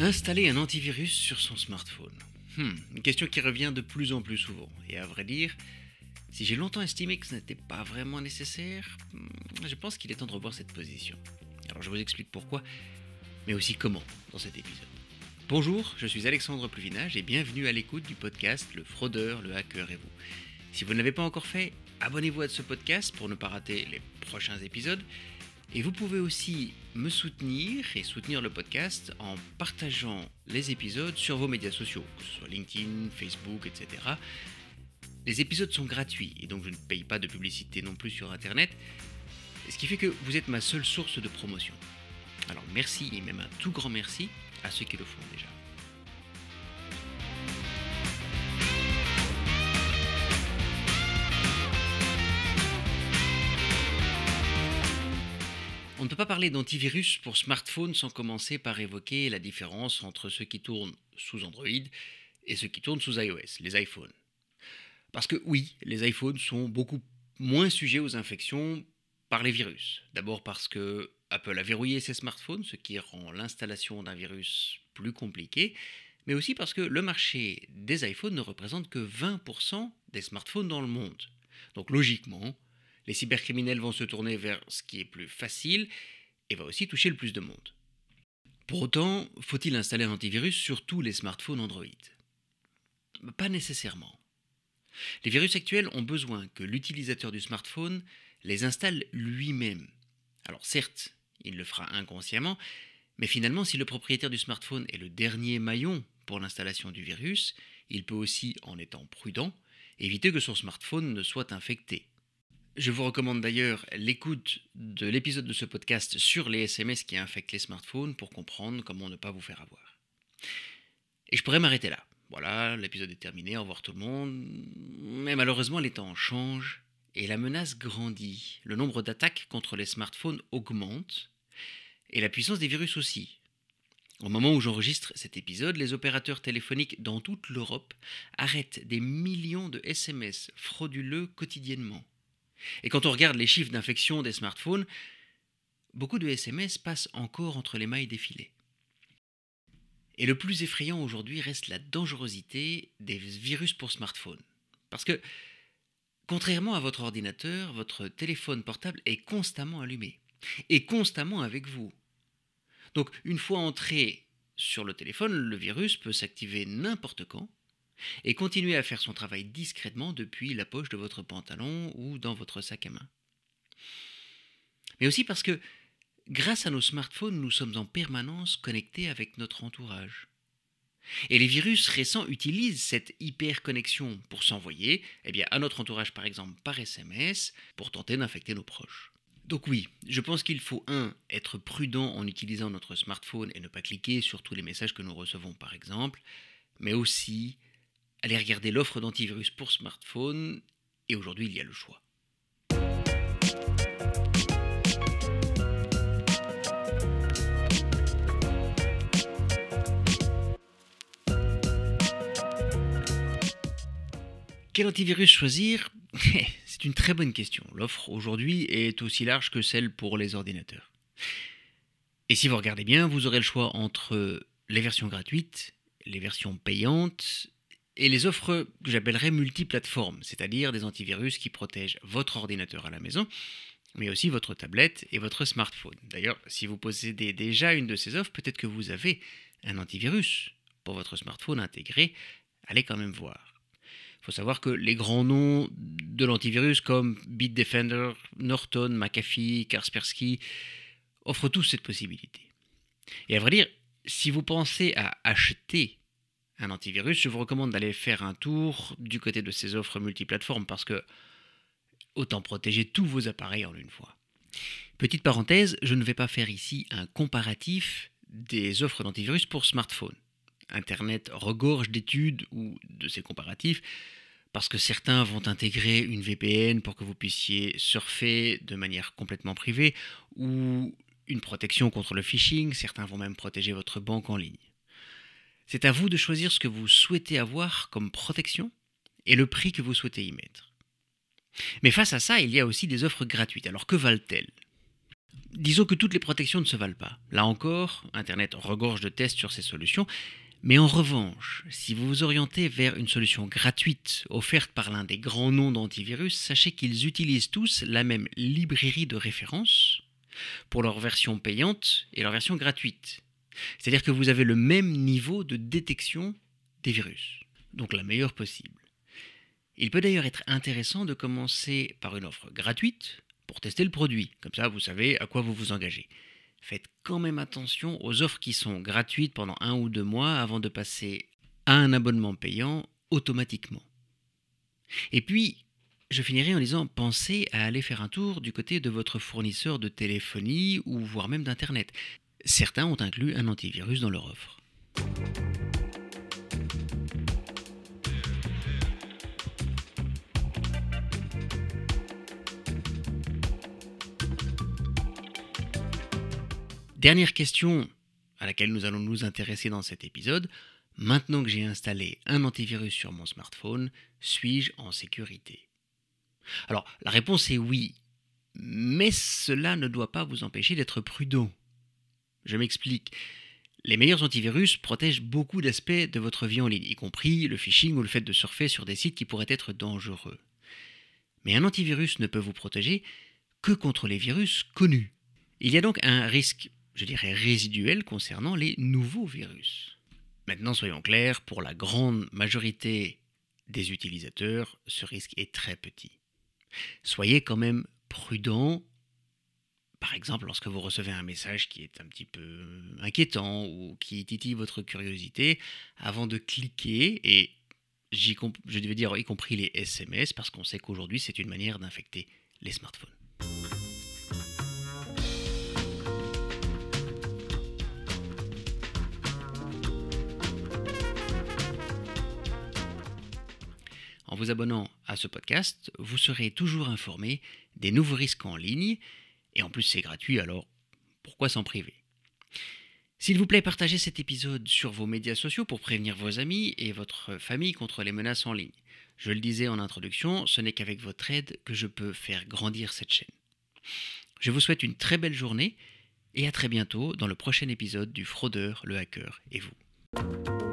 Installer un antivirus sur son smartphone. Hmm, une question qui revient de plus en plus souvent. Et à vrai dire, si j'ai longtemps estimé que ce n'était pas vraiment nécessaire, hmm, je pense qu'il est temps de revoir cette position. Alors je vous explique pourquoi, mais aussi comment dans cet épisode. Bonjour, je suis Alexandre Pluvinage et bienvenue à l'écoute du podcast Le fraudeur, le hacker et vous. Si vous ne l'avez pas encore fait, abonnez-vous à ce podcast pour ne pas rater les prochains épisodes. Et vous pouvez aussi me soutenir et soutenir le podcast en partageant les épisodes sur vos médias sociaux, que ce soit LinkedIn, Facebook, etc. Les épisodes sont gratuits et donc je ne paye pas de publicité non plus sur Internet, ce qui fait que vous êtes ma seule source de promotion. Alors merci et même un tout grand merci à ceux qui le font déjà. On ne peut pas parler d'antivirus pour smartphone sans commencer par évoquer la différence entre ceux qui tournent sous Android et ceux qui tournent sous iOS, les iPhones. Parce que oui, les iPhones sont beaucoup moins sujets aux infections par les virus. D'abord parce que Apple a verrouillé ses smartphones, ce qui rend l'installation d'un virus plus compliqué, mais aussi parce que le marché des iPhones ne représente que 20% des smartphones dans le monde. Donc logiquement, les cybercriminels vont se tourner vers ce qui est plus facile et va aussi toucher le plus de monde. Pour autant, faut-il installer un antivirus sur tous les smartphones Android? Pas nécessairement. Les virus actuels ont besoin que l'utilisateur du smartphone les installe lui-même. Alors certes, il le fera inconsciemment, mais finalement, si le propriétaire du smartphone est le dernier maillon pour l'installation du virus, il peut aussi, en étant prudent, éviter que son smartphone ne soit infecté. Je vous recommande d'ailleurs l'écoute de l'épisode de ce podcast sur les SMS qui infectent les smartphones pour comprendre comment ne pas vous faire avoir. Et je pourrais m'arrêter là. Voilà, l'épisode est terminé, au revoir tout le monde. Mais malheureusement, les temps changent et la menace grandit. Le nombre d'attaques contre les smartphones augmente et la puissance des virus aussi. Au moment où j'enregistre cet épisode, les opérateurs téléphoniques dans toute l'Europe arrêtent des millions de SMS frauduleux quotidiennement. Et quand on regarde les chiffres d'infection des smartphones, beaucoup de SMS passent encore entre les mailles des filets. Et le plus effrayant aujourd'hui reste la dangerosité des virus pour smartphone. Parce que, contrairement à votre ordinateur, votre téléphone portable est constamment allumé et constamment avec vous. Donc, une fois entré sur le téléphone, le virus peut s'activer n'importe quand et continuer à faire son travail discrètement depuis la poche de votre pantalon ou dans votre sac à main. Mais aussi parce que grâce à nos smartphones, nous sommes en permanence connectés avec notre entourage. Et les virus récents utilisent cette hyper-connexion pour s'envoyer eh bien, à notre entourage, par exemple par SMS, pour tenter d'infecter nos proches. Donc oui, je pense qu'il faut, un, être prudent en utilisant notre smartphone et ne pas cliquer sur tous les messages que nous recevons, par exemple, mais aussi Allez regarder l'offre d'antivirus pour smartphone, et aujourd'hui il y a le choix. Quel antivirus choisir? C'est une très bonne question. L'offre aujourd'hui est aussi large que celle pour les ordinateurs. Et si vous regardez bien, vous aurez le choix entre les versions gratuites, les versions payantes et les offres que j'appellerais multiplateformes, c'est-à-dire des antivirus qui protègent votre ordinateur à la maison, mais aussi votre tablette et votre smartphone. D'ailleurs, si vous possédez déjà une de ces offres, peut-être que vous avez un antivirus pour votre smartphone intégré, allez quand même voir. Il faut savoir que les grands noms de l'antivirus comme Bitdefender, Norton, McAfee, Kaspersky offrent tous cette possibilité. Et à vrai dire, si vous pensez à acheter un antivirus, je vous recommande d'aller faire un tour du côté de ces offres multiplateformes parce que autant protéger tous vos appareils en une fois. Petite parenthèse, je ne vais pas faire ici un comparatif des offres d'antivirus pour smartphone. Internet regorge d'études ou de ces comparatifs parce que certains vont intégrer une VPN pour que vous puissiez surfer de manière complètement privée ou une protection contre le phishing, certains vont même protéger votre banque en ligne. C'est à vous de choisir ce que vous souhaitez avoir comme protection et le prix que vous souhaitez y mettre. Mais face à ça, il y a aussi des offres gratuites. Alors que valent-elles? Disons que toutes les protections ne se valent pas. Là encore, Internet regorge de tests sur ces solutions, mais en revanche, si vous vous orientez vers une solution gratuite offerte par l'un des grands noms d'antivirus, sachez qu'ils utilisent tous la même librairie de référence pour leur version payante et leur version gratuite. C'est-à-dire que vous avez le même niveau de détection des virus, donc la meilleure possible. Il peut d'ailleurs être intéressant de commencer par une offre gratuite pour tester le produit, comme ça vous savez à quoi vous vous engagez. Faites quand même attention aux offres qui sont gratuites pendant un ou deux mois avant de passer à un abonnement payant automatiquement. Et puis, je finirai en disant pensez à aller faire un tour du côté de votre fournisseur de téléphonie ou voire même d'Internet. Certains ont inclus un antivirus dans leur offre. Dernière question à laquelle nous allons nous intéresser dans cet épisode. Maintenant que j'ai installé un antivirus sur mon smartphone, suis-je en sécurité? Alors, la réponse est oui, mais cela ne doit pas vous empêcher d'être prudent. Je m'explique. Les meilleurs antivirus protègent beaucoup d'aspects de votre vie en ligne, y compris le phishing ou le fait de surfer sur des sites qui pourraient être dangereux. Mais un antivirus ne peut vous protéger que contre les virus connus. Il y a donc un risque je dirais, résiduel concernant les nouveaux virus. Maintenant, soyons clairs, pour la grande majorité des utilisateurs, ce risque est très petit. Soyez quand même prudent, par exemple lorsque vous recevez un message qui est un petit peu inquiétant ou qui titille votre curiosité, avant de cliquer, et je devais dire y compris les SMS, parce qu'on sait qu'aujourd'hui c'est une manière d'infecter les smartphones. En vous abonnant à ce podcast, vous serez toujours informé des nouveaux risques en ligne, et en plus c'est gratuit, alors pourquoi s'en priver? S'il vous plaît, partagez cet épisode sur vos médias sociaux pour prévenir vos amis et votre famille contre les menaces en ligne. Je le disais en introduction, ce n'est qu'avec votre aide que je peux faire grandir cette chaîne. Je vous souhaite une très belle journée et à très bientôt dans le prochain épisode du Fraudeur, le hacker et vous.